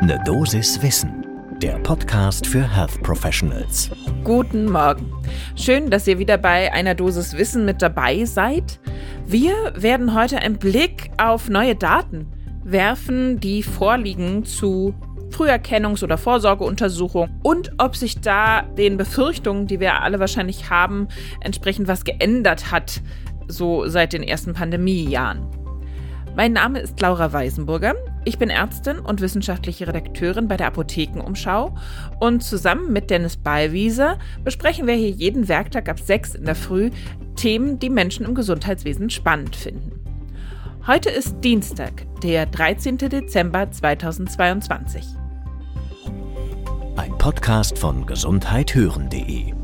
Ne Dosis Wissen, der Podcast für Health Professionals. Guten Morgen. Schön, dass ihr wieder bei einer Dosis Wissen mit dabei seid. Wir werden heute einen Blick auf neue Daten werfen, die vorliegen zu Früherkennungs- oder Vorsorgeuntersuchung und ob sich da den Befürchtungen, die wir alle wahrscheinlich haben, entsprechend was geändert hat, so seit den ersten Pandemiejahren. Mein Name ist Laura Weisenburger. Ich bin Ärztin und wissenschaftliche Redakteurin bei der Apothekenumschau und zusammen mit Dennis Ballwieser besprechen wir hier jeden Werktag ab 6 in der Früh Themen, die Menschen im Gesundheitswesen spannend finden. Heute ist Dienstag, der 13. Dezember 2022. Ein Podcast von gesundheithören.de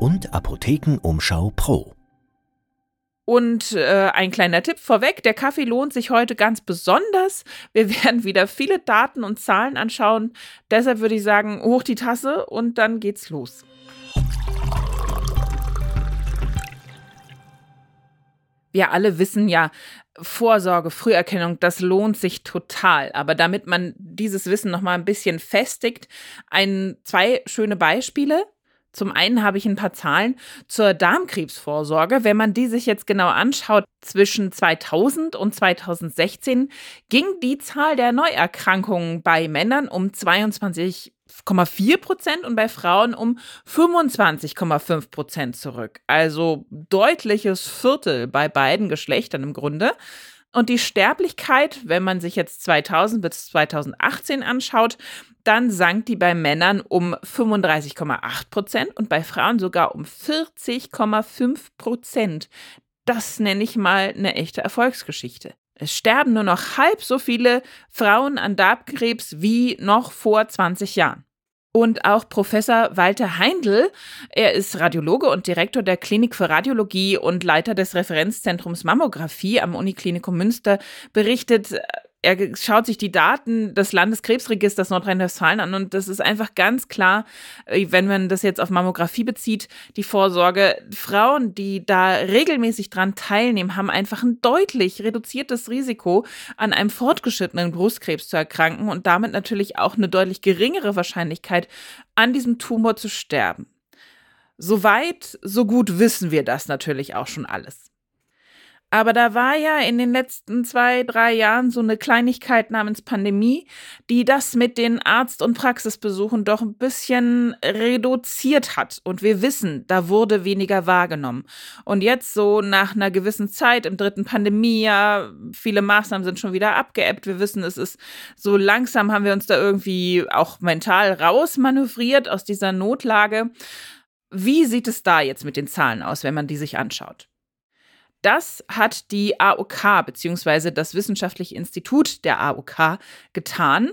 und Apothekenumschau Pro. Und äh, ein kleiner Tipp vorweg, der Kaffee lohnt sich heute ganz besonders. Wir werden wieder viele Daten und Zahlen anschauen. Deshalb würde ich sagen, hoch die Tasse und dann geht's los. Wir alle wissen ja, Vorsorge, Früherkennung, das lohnt sich total. Aber damit man dieses Wissen noch mal ein bisschen festigt, ein, zwei schöne Beispiele. Zum einen habe ich ein paar Zahlen zur Darmkrebsvorsorge. Wenn man die sich jetzt genau anschaut, zwischen 2000 und 2016 ging die Zahl der Neuerkrankungen bei Männern um 22,4 Prozent und bei Frauen um 25,5 Prozent zurück. Also deutliches Viertel bei beiden Geschlechtern im Grunde. Und die Sterblichkeit, wenn man sich jetzt 2000 bis 2018 anschaut, dann sank die bei Männern um 35,8 Prozent und bei Frauen sogar um 40,5 Prozent. Das nenne ich mal eine echte Erfolgsgeschichte. Es sterben nur noch halb so viele Frauen an Darmkrebs wie noch vor 20 Jahren. Und auch Professor Walter Heindl, er ist Radiologe und Direktor der Klinik für Radiologie und Leiter des Referenzzentrums Mammographie am Uniklinikum Münster, berichtet, er schaut sich die Daten des Landeskrebsregisters Nordrhein-Westfalen an und das ist einfach ganz klar, äh, wenn man das jetzt auf Mammographie bezieht, die Vorsorge. Frauen, die da regelmäßig dran teilnehmen, haben einfach ein deutlich reduziertes Risiko, an einem fortgeschrittenen Brustkrebs zu erkranken und damit natürlich auch eine deutlich geringere Wahrscheinlichkeit, an diesem Tumor zu sterben. Soweit, so gut wissen wir das natürlich auch schon alles. Aber da war ja in den letzten zwei, drei Jahren so eine Kleinigkeit namens Pandemie, die das mit den Arzt- und Praxisbesuchen doch ein bisschen reduziert hat. Und wir wissen, da wurde weniger wahrgenommen. Und jetzt so nach einer gewissen Zeit im dritten Pandemiejahr, viele Maßnahmen sind schon wieder abgeebbt. Wir wissen, es ist so langsam haben wir uns da irgendwie auch mental rausmanövriert aus dieser Notlage. Wie sieht es da jetzt mit den Zahlen aus, wenn man die sich anschaut? Das hat die AOK bzw. das Wissenschaftliche Institut der AOK getan.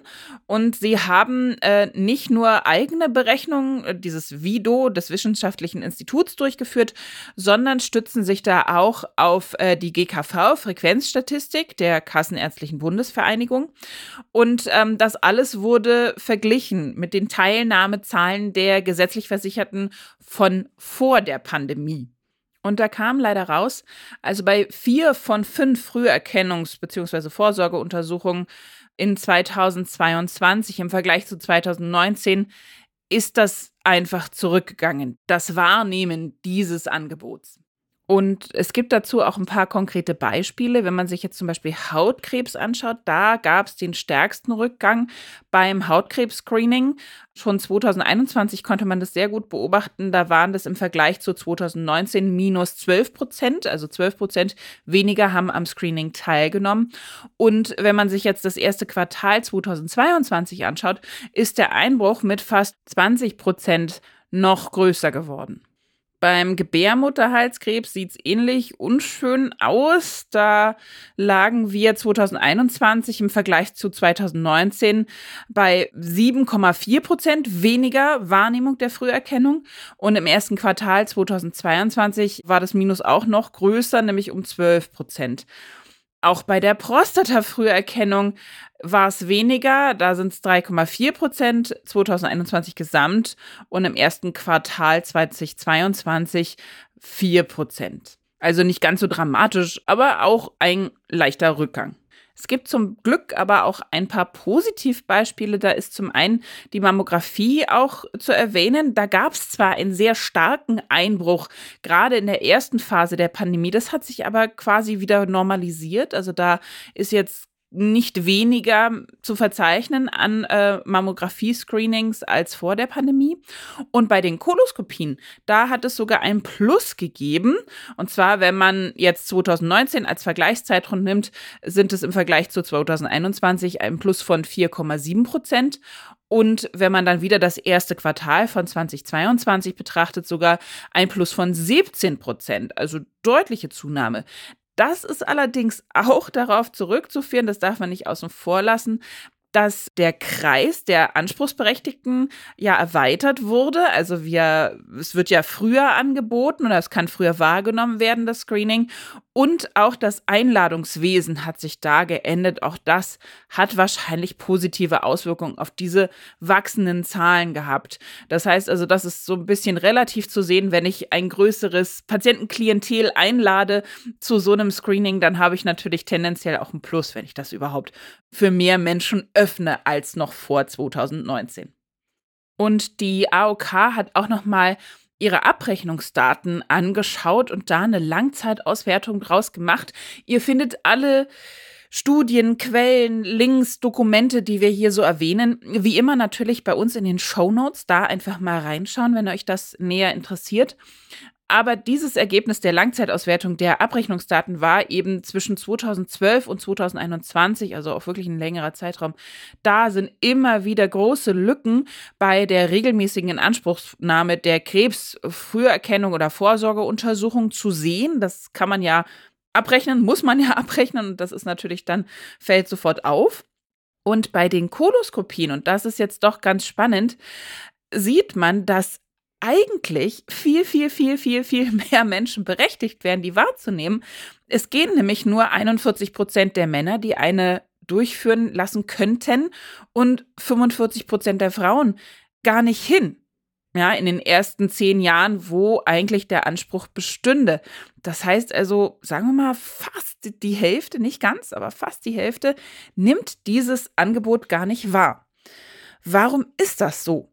Und sie haben äh, nicht nur eigene Berechnungen äh, dieses VIDO des Wissenschaftlichen Instituts durchgeführt, sondern stützen sich da auch auf äh, die GKV, Frequenzstatistik der Kassenärztlichen Bundesvereinigung. Und ähm, das alles wurde verglichen mit den Teilnahmezahlen der gesetzlich Versicherten von vor der Pandemie. Und da kam leider raus, also bei vier von fünf Früherkennungs- bzw. Vorsorgeuntersuchungen in 2022 im Vergleich zu 2019 ist das einfach zurückgegangen, das Wahrnehmen dieses Angebots. Und es gibt dazu auch ein paar konkrete Beispiele. Wenn man sich jetzt zum Beispiel Hautkrebs anschaut, da gab es den stärksten Rückgang beim Hautkrebs-Screening. Schon 2021 konnte man das sehr gut beobachten. Da waren das im Vergleich zu 2019 minus 12 Prozent, also 12 Prozent weniger haben am Screening teilgenommen. Und wenn man sich jetzt das erste Quartal 2022 anschaut, ist der Einbruch mit fast 20 Prozent noch größer geworden. Beim Gebärmutterhalskrebs sieht es ähnlich unschön aus. Da lagen wir 2021 im Vergleich zu 2019 bei 7,4 Prozent weniger Wahrnehmung der Früherkennung. Und im ersten Quartal 2022 war das Minus auch noch größer, nämlich um 12 Prozent. Auch bei der Prostata-Früherkennung war es weniger, da sind es 3,4 Prozent 2021 gesamt und im ersten Quartal 2022 4 Prozent. Also nicht ganz so dramatisch, aber auch ein leichter Rückgang. Es gibt zum Glück aber auch ein paar Positivbeispiele. Da ist zum einen die Mammographie auch zu erwähnen. Da gab es zwar einen sehr starken Einbruch, gerade in der ersten Phase der Pandemie. Das hat sich aber quasi wieder normalisiert. Also da ist jetzt nicht weniger zu verzeichnen an äh, Mammographie-Screenings als vor der Pandemie. Und bei den Koloskopien, da hat es sogar ein Plus gegeben. Und zwar, wenn man jetzt 2019 als Vergleichszeitraum nimmt, sind es im Vergleich zu 2021 ein Plus von 4,7 Prozent. Und wenn man dann wieder das erste Quartal von 2022 betrachtet, sogar ein Plus von 17 Prozent, also deutliche Zunahme. Das ist allerdings auch darauf zurückzuführen, das darf man nicht außen vor lassen, dass der Kreis der Anspruchsberechtigten ja erweitert wurde. Also wir, es wird ja früher angeboten oder es kann früher wahrgenommen werden, das Screening. Und auch das Einladungswesen hat sich da geändert. Auch das hat wahrscheinlich positive Auswirkungen auf diese wachsenden Zahlen gehabt. Das heißt also, das ist so ein bisschen relativ zu sehen, wenn ich ein größeres Patientenklientel einlade zu so einem Screening, dann habe ich natürlich tendenziell auch ein Plus, wenn ich das überhaupt für mehr Menschen öffne als noch vor 2019. Und die AOK hat auch noch mal ihre Abrechnungsdaten angeschaut und da eine Langzeitauswertung draus gemacht. Ihr findet alle Studien, Quellen, Links, Dokumente, die wir hier so erwähnen, wie immer natürlich bei uns in den Show Notes. Da einfach mal reinschauen, wenn euch das näher interessiert. Aber dieses Ergebnis der Langzeitauswertung der Abrechnungsdaten war eben zwischen 2012 und 2021, also auch wirklich ein längerer Zeitraum. Da sind immer wieder große Lücken bei der regelmäßigen Inanspruchnahme der Krebsfrüherkennung oder Vorsorgeuntersuchung zu sehen. Das kann man ja abrechnen, muss man ja abrechnen und das ist natürlich dann, fällt sofort auf. Und bei den Koloskopien, und das ist jetzt doch ganz spannend, sieht man, dass eigentlich viel, viel, viel, viel, viel mehr Menschen berechtigt wären, die wahrzunehmen. Es gehen nämlich nur 41 Prozent der Männer, die eine durchführen lassen könnten und 45 Prozent der Frauen gar nicht hin. Ja, in den ersten zehn Jahren, wo eigentlich der Anspruch bestünde. Das heißt also, sagen wir mal, fast die Hälfte, nicht ganz, aber fast die Hälfte nimmt dieses Angebot gar nicht wahr. Warum ist das so?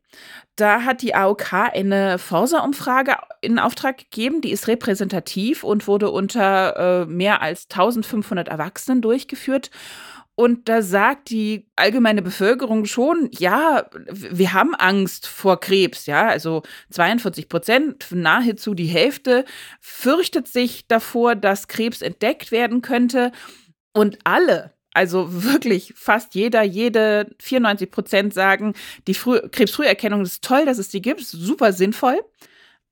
Da hat die AOK eine Forsa-Umfrage in Auftrag gegeben, die ist repräsentativ und wurde unter äh, mehr als 1500 Erwachsenen durchgeführt. Und da sagt die allgemeine Bevölkerung schon, ja, wir haben Angst vor Krebs, ja, also 42 Prozent, nahezu die Hälfte, fürchtet sich davor, dass Krebs entdeckt werden könnte. Und alle, also wirklich fast jeder, jede 94 Prozent sagen, die Früh Krebsfrüherkennung ist toll, dass es die gibt, super sinnvoll.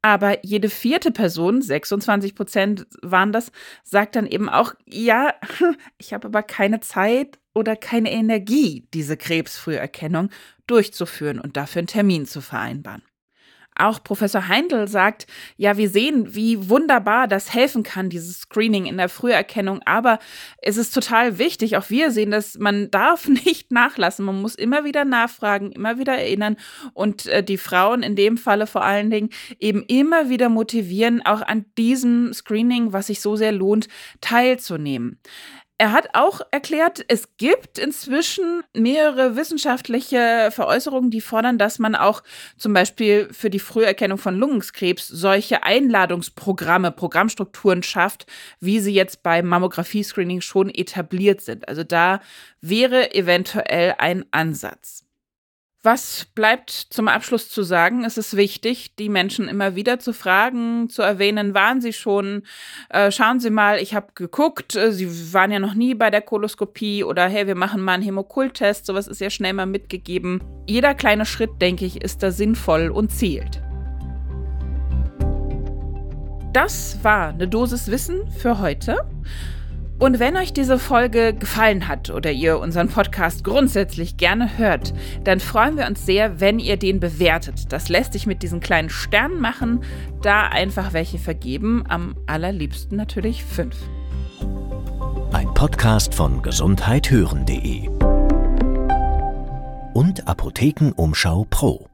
Aber jede vierte Person, 26 Prozent waren das, sagt dann eben auch, ja, ich habe aber keine Zeit oder keine Energie, diese Krebsfrüherkennung durchzuführen und dafür einen Termin zu vereinbaren. Auch Professor Heindl sagt, ja, wir sehen, wie wunderbar das helfen kann, dieses Screening in der Früherkennung. Aber es ist total wichtig, auch wir sehen dass man darf nicht nachlassen. Man muss immer wieder nachfragen, immer wieder erinnern und äh, die Frauen in dem Falle vor allen Dingen eben immer wieder motivieren, auch an diesem Screening, was sich so sehr lohnt, teilzunehmen. Er hat auch erklärt, es gibt inzwischen mehrere wissenschaftliche Veräußerungen, die fordern, dass man auch zum Beispiel für die Früherkennung von Lungenkrebs solche Einladungsprogramme, Programmstrukturen schafft, wie sie jetzt beim Mammographie-Screening schon etabliert sind. Also da wäre eventuell ein Ansatz. Was bleibt zum Abschluss zu sagen? Es ist wichtig, die Menschen immer wieder zu fragen, zu erwähnen, waren sie schon? Äh, schauen Sie mal, ich habe geguckt, äh, Sie waren ja noch nie bei der Koloskopie oder hey, wir machen mal einen Hämokult-Test. Sowas ist ja schnell mal mitgegeben. Jeder kleine Schritt, denke ich, ist da sinnvoll und zählt. Das war eine Dosis Wissen für heute. Und wenn euch diese Folge gefallen hat oder ihr unseren Podcast grundsätzlich gerne hört, dann freuen wir uns sehr, wenn ihr den bewertet. Das lässt sich mit diesen kleinen Sternen machen, da einfach welche vergeben, am allerliebsten natürlich fünf. Ein Podcast von gesundheithören.de und Apothekenumschau Pro.